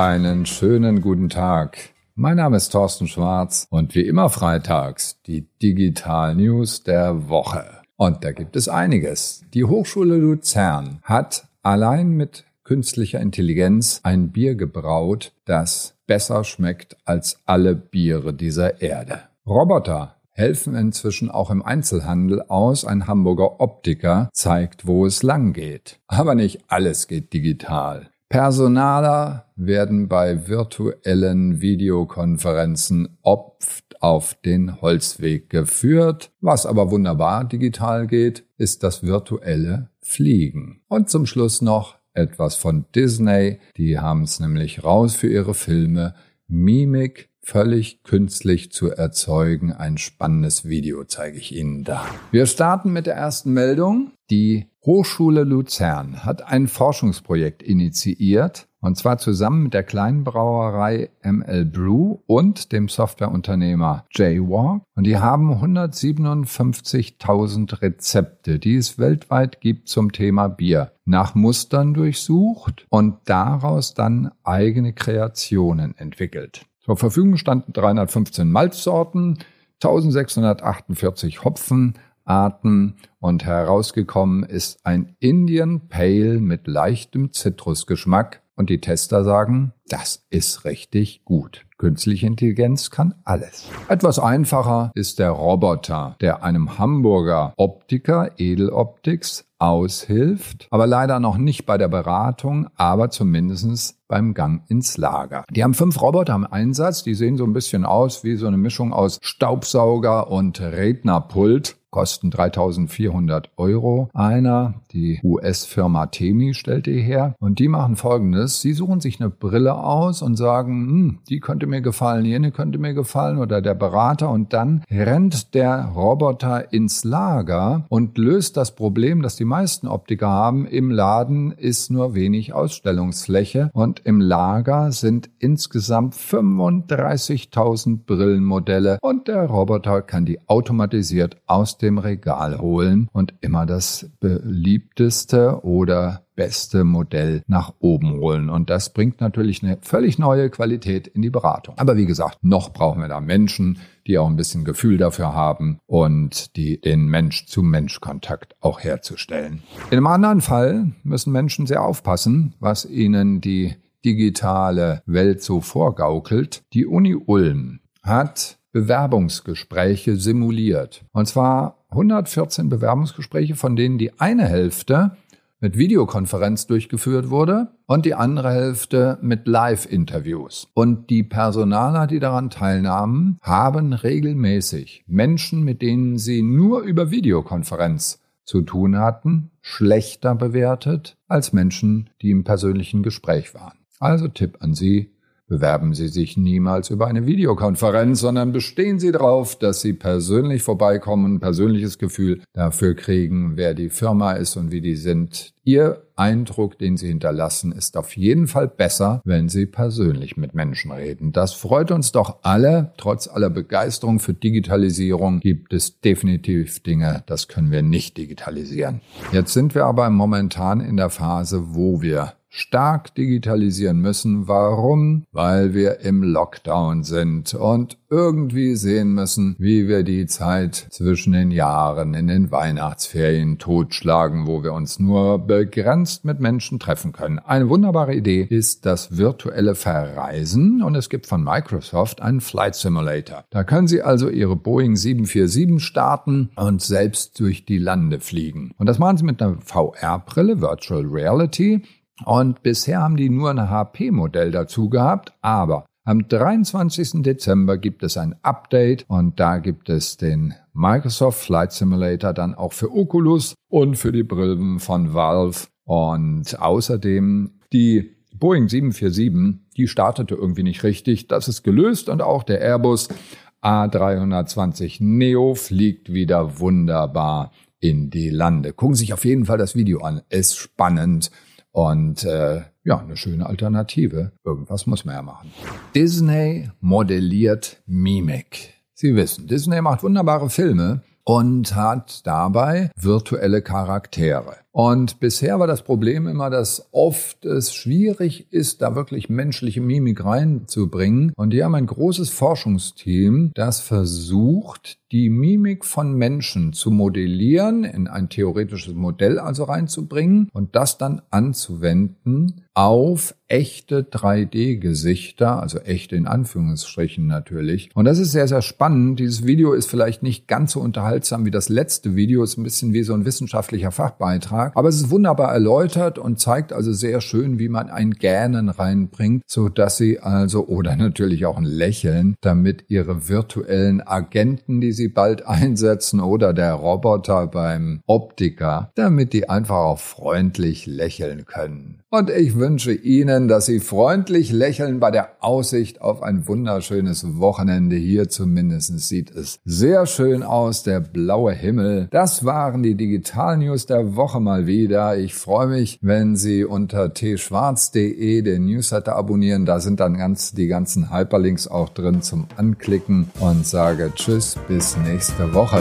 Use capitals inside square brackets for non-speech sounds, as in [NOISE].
Einen schönen guten Tag. Mein Name ist Thorsten Schwarz und wie immer freitags die Digital News der Woche. Und da gibt es einiges. Die Hochschule Luzern hat allein mit künstlicher Intelligenz ein Bier gebraut, das besser schmeckt als alle Biere dieser Erde. Roboter helfen inzwischen auch im Einzelhandel aus. Ein Hamburger Optiker zeigt, wo es lang geht. Aber nicht alles geht digital. Personaler werden bei virtuellen Videokonferenzen oft auf den Holzweg geführt. Was aber wunderbar digital geht, ist das virtuelle Fliegen. Und zum Schluss noch etwas von Disney. Die haben es nämlich raus für ihre Filme. Mimik völlig künstlich zu erzeugen. Ein spannendes Video zeige ich Ihnen da. Wir starten mit der ersten Meldung. Die Hochschule Luzern hat ein Forschungsprojekt initiiert, und zwar zusammen mit der kleinen Brauerei ML Brew und dem Softwareunternehmer Jaywalk. Und die haben 157.000 Rezepte, die es weltweit gibt zum Thema Bier, nach Mustern durchsucht und daraus dann eigene Kreationen entwickelt. Zur Verfügung standen 315 Malzsorten, 1648 Hopfenarten und herausgekommen ist ein Indian Pale mit leichtem Zitrusgeschmack und die Tester sagen, das ist richtig gut. Künstliche Intelligenz kann alles. Etwas einfacher ist der Roboter, der einem Hamburger Optiker Edeloptics aushilft, aber leider noch nicht bei der Beratung, aber zumindest beim Gang ins Lager. Die haben fünf Roboter im Einsatz, die sehen so ein bisschen aus wie so eine Mischung aus Staubsauger und Rednerpult kosten 3400 Euro. Einer, die US-Firma Temi stellt die her und die machen folgendes. Sie suchen sich eine Brille aus und sagen, hm, die könnte mir gefallen, jene könnte mir gefallen oder der Berater und dann rennt der Roboter ins Lager und löst das Problem, das die meisten Optiker haben. Im Laden ist nur wenig Ausstellungsfläche und im Lager sind insgesamt 35.000 Brillenmodelle und der Roboter kann die automatisiert aus dem Regal holen und immer das beliebteste oder beste Modell nach oben holen. Und das bringt natürlich eine völlig neue Qualität in die Beratung. Aber wie gesagt, noch brauchen wir da Menschen, die auch ein bisschen Gefühl dafür haben und die den Mensch-zu-Mensch-Kontakt auch herzustellen. In einem anderen Fall müssen Menschen sehr aufpassen, was ihnen die digitale Welt so vorgaukelt. Die Uni Ulm hat Bewerbungsgespräche simuliert. Und zwar 114 Bewerbungsgespräche, von denen die eine Hälfte mit Videokonferenz durchgeführt wurde und die andere Hälfte mit Live-Interviews. Und die Personaler, die daran teilnahmen, haben regelmäßig Menschen, mit denen sie nur über Videokonferenz zu tun hatten, schlechter bewertet als Menschen, die im persönlichen Gespräch waren. Also Tipp an Sie, Bewerben Sie sich niemals über eine Videokonferenz, sondern bestehen Sie darauf, dass Sie persönlich vorbeikommen, ein persönliches Gefühl dafür kriegen, wer die Firma ist und wie die sind. Ihr Eindruck, den Sie hinterlassen, ist auf jeden Fall besser, wenn Sie persönlich mit Menschen reden. Das freut uns doch alle. Trotz aller Begeisterung für Digitalisierung gibt es definitiv Dinge, das können wir nicht digitalisieren. Jetzt sind wir aber momentan in der Phase, wo wir stark digitalisieren müssen. Warum? Weil wir im Lockdown sind und irgendwie sehen müssen, wie wir die Zeit zwischen den Jahren in den Weihnachtsferien totschlagen, wo wir uns nur begrenzt mit Menschen treffen können. Eine wunderbare Idee ist das virtuelle Verreisen und es gibt von Microsoft einen Flight Simulator. Da können Sie also Ihre Boeing 747 starten und selbst durch die Lande fliegen. Und das machen Sie mit einer VR-Brille, Virtual Reality. Und bisher haben die nur ein HP-Modell dazu gehabt, aber am 23. Dezember gibt es ein Update und da gibt es den Microsoft Flight Simulator dann auch für Oculus und für die Brillen von Valve und außerdem die Boeing 747, die startete irgendwie nicht richtig. Das ist gelöst und auch der Airbus A320 Neo fliegt wieder wunderbar in die Lande. Gucken Sie sich auf jeden Fall das Video an. Ist spannend. Und äh, ja, eine schöne Alternative. Irgendwas muss man ja machen. Disney modelliert Mimik. Sie wissen, Disney macht wunderbare Filme und hat dabei virtuelle Charaktere. Und bisher war das Problem immer, dass oft es schwierig ist, da wirklich menschliche Mimik reinzubringen. Und die haben ein großes Forschungsteam, das versucht, die Mimik von Menschen zu modellieren, in ein theoretisches Modell also reinzubringen und das dann anzuwenden auf echte 3D-Gesichter, also echte in Anführungsstrichen natürlich. Und das ist sehr, sehr spannend. Dieses Video ist vielleicht nicht ganz so unterhaltsam wie das letzte Video, ist ein bisschen wie so ein wissenschaftlicher Fachbeitrag, aber es ist wunderbar erläutert und zeigt also sehr schön, wie man ein Gähnen reinbringt, so dass sie also, oder natürlich auch ein Lächeln, damit ihre virtuellen Agenten, die sie bald [LAUGHS] einsetzen, oder der Roboter beim Optiker, damit die einfach auch freundlich lächeln können. Und ich wünsche Ihnen, dass Sie freundlich lächeln bei der Aussicht auf ein wunderschönes Wochenende. Hier zumindest sieht es sehr schön aus, der blaue Himmel. Das waren die Digital News der Woche mal wieder. Ich freue mich, wenn Sie unter tschwarz.de den Newsletter abonnieren. Da sind dann ganz die ganzen Hyperlinks auch drin zum Anklicken und sage Tschüss bis nächste Woche.